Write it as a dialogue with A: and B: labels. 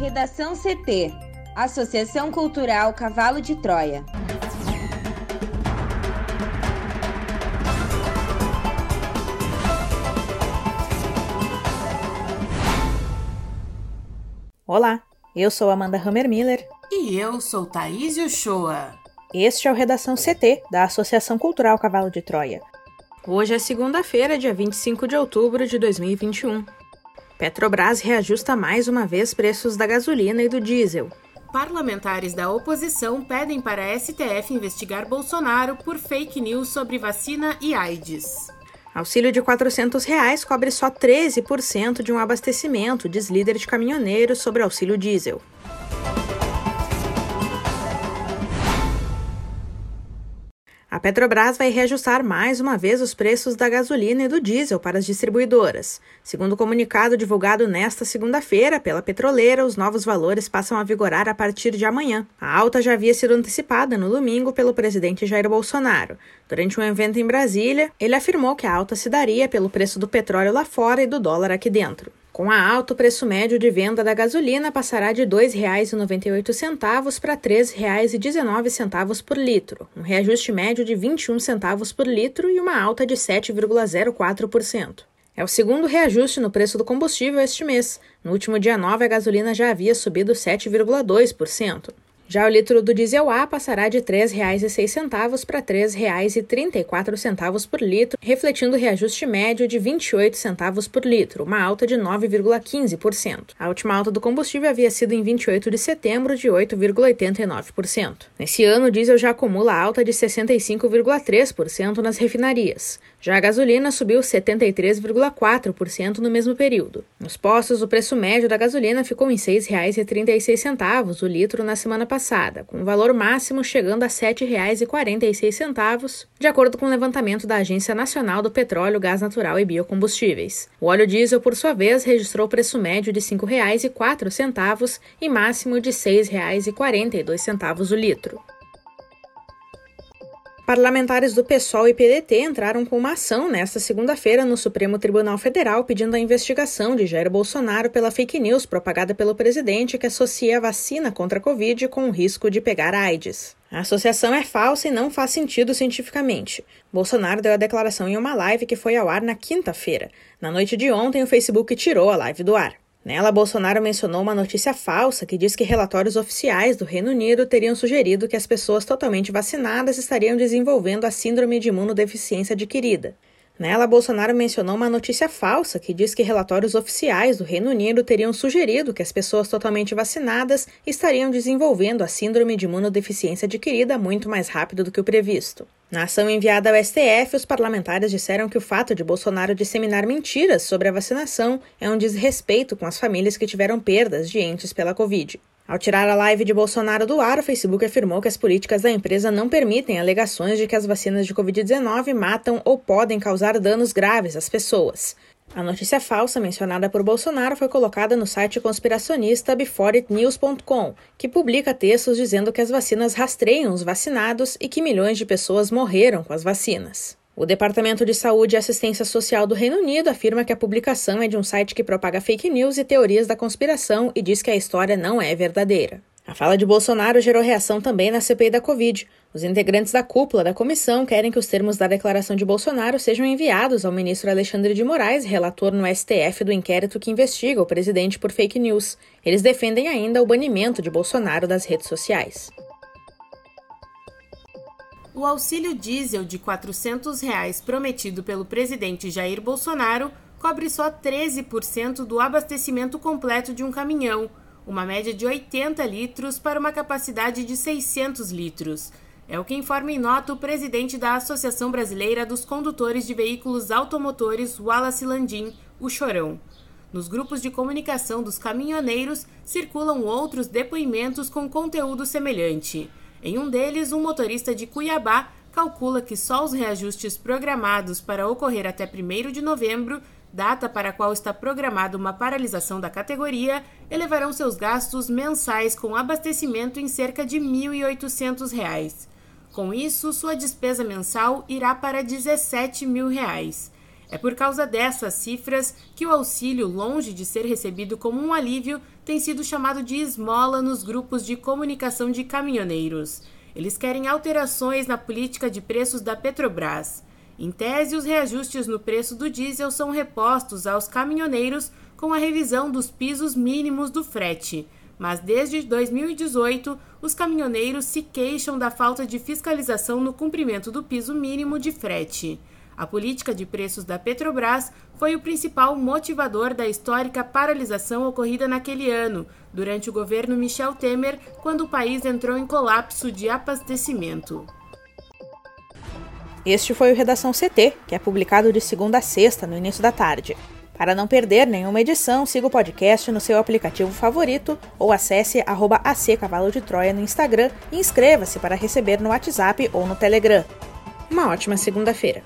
A: Redação CT Associação Cultural Cavalo de Troia.
B: Olá, eu sou Amanda Hammermiller.
C: E eu sou Thaís Uchoa.
B: Este é o Redação CT, da Associação Cultural Cavalo de Troia. Hoje é segunda-feira, dia 25 de outubro de 2021. Petrobras reajusta mais uma vez preços da gasolina e do diesel.
C: Parlamentares da oposição pedem para a STF investigar Bolsonaro por fake news sobre vacina e AIDS.
B: Auxílio de 400 reais cobre só 13% de um abastecimento, diz líder de caminhoneiros sobre auxílio diesel. A Petrobras vai reajustar mais uma vez os preços da gasolina e do diesel para as distribuidoras. Segundo o comunicado divulgado nesta segunda-feira pela petroleira, os novos valores passam a vigorar a partir de amanhã. A alta já havia sido antecipada no domingo pelo presidente Jair Bolsonaro. Durante um evento em Brasília, ele afirmou que a alta se daria pelo preço do petróleo lá fora e do dólar aqui dentro. Com a alta, o preço médio de venda da gasolina passará de R$ 2,98 para R$ 3,19 por litro, um reajuste médio de 21 centavos por litro e uma alta de 7,04%. É o segundo reajuste no preço do combustível este mês. No último dia 9, a gasolina já havia subido 7,2%. Já o litro do diesel A passará de R$ 3,06 para R$ 3,34 por litro, refletindo reajuste médio de 28 centavos por litro, uma alta de 9,15%. A última alta do combustível havia sido em 28 de setembro, de 8,89%. Nesse ano, o diesel já acumula alta de 65,3% nas refinarias. Já a gasolina subiu 73,4% no mesmo período. Nos postos, o preço médio da gasolina ficou em R$ 6,36 o litro na semana passada, com o valor máximo chegando a R$ 7,46, de acordo com o levantamento da Agência Nacional do Petróleo, Gás Natural e Biocombustíveis. O óleo diesel, por sua vez, registrou preço médio de R$ 5,04 e máximo de R$ 6,42 o litro. Parlamentares do PSOL e PDT entraram com uma ação nesta segunda-feira no Supremo Tribunal Federal pedindo a investigação de Jair Bolsonaro pela fake news propagada pelo presidente que associa a vacina contra a Covid com o risco de pegar AIDS. A associação é falsa e não faz sentido cientificamente. Bolsonaro deu a declaração em uma live que foi ao ar na quinta-feira. Na noite de ontem, o Facebook tirou a live do ar. Nela, Bolsonaro mencionou uma notícia falsa que diz que relatórios oficiais do Reino Unido teriam sugerido que as pessoas totalmente vacinadas estariam desenvolvendo a síndrome de imunodeficiência adquirida. Nela, Bolsonaro mencionou uma notícia falsa que diz que relatórios oficiais do Reino Unido teriam sugerido que as pessoas totalmente vacinadas estariam desenvolvendo a síndrome de imunodeficiência adquirida muito mais rápido do que o previsto. Na ação enviada ao STF, os parlamentares disseram que o fato de Bolsonaro disseminar mentiras sobre a vacinação é um desrespeito com as famílias que tiveram perdas de entes pela Covid. Ao tirar a live de Bolsonaro do ar, o Facebook afirmou que as políticas da empresa não permitem alegações de que as vacinas de Covid-19 matam ou podem causar danos graves às pessoas. A notícia falsa mencionada por Bolsonaro foi colocada no site conspiracionista BeforeItNews.com, que publica textos dizendo que as vacinas rastreiam os vacinados e que milhões de pessoas morreram com as vacinas. O Departamento de Saúde e Assistência Social do Reino Unido afirma que a publicação é de um site que propaga fake news e teorias da conspiração e diz que a história não é verdadeira. A fala de Bolsonaro gerou reação também na CPI da Covid. Os integrantes da cúpula da comissão querem que os termos da declaração de Bolsonaro sejam enviados ao ministro Alexandre de Moraes, relator no STF do inquérito que investiga o presidente por fake news. Eles defendem ainda o banimento de Bolsonaro das redes sociais.
C: O auxílio diesel de 400 reais prometido pelo presidente Jair Bolsonaro cobre só 13% do abastecimento completo de um caminhão uma média de 80 litros para uma capacidade de 600 litros. É o que informa em nota o presidente da Associação Brasileira dos Condutores de Veículos Automotores, Wallace Landim, o Chorão. Nos grupos de comunicação dos caminhoneiros circulam outros depoimentos com conteúdo semelhante. Em um deles, um motorista de Cuiabá calcula que só os reajustes programados para ocorrer até 1 de novembro data para a qual está programada uma paralisação da categoria, elevarão seus gastos mensais com abastecimento em cerca de R$ 1.800. Com isso, sua despesa mensal irá para 17 mil reais. É por causa dessas cifras que o auxílio, longe de ser recebido como um alívio, tem sido chamado de esmola nos grupos de comunicação de caminhoneiros. Eles querem alterações na política de preços da Petrobras. Em tese, os reajustes no preço do diesel são repostos aos caminhoneiros com a revisão dos pisos mínimos do frete. Mas desde 2018, os caminhoneiros se queixam da falta de fiscalização no cumprimento do piso mínimo de frete. A política de preços da Petrobras foi o principal motivador da histórica paralisação ocorrida naquele ano, durante o governo Michel Temer, quando o país entrou em colapso de abastecimento.
B: Este foi o Redação CT, que é publicado de segunda a sexta, no início da tarde. Para não perder nenhuma edição, siga o podcast no seu aplicativo favorito ou acesse arroba Cavalo de Troia no Instagram e inscreva-se para receber no WhatsApp ou no Telegram. Uma ótima segunda-feira!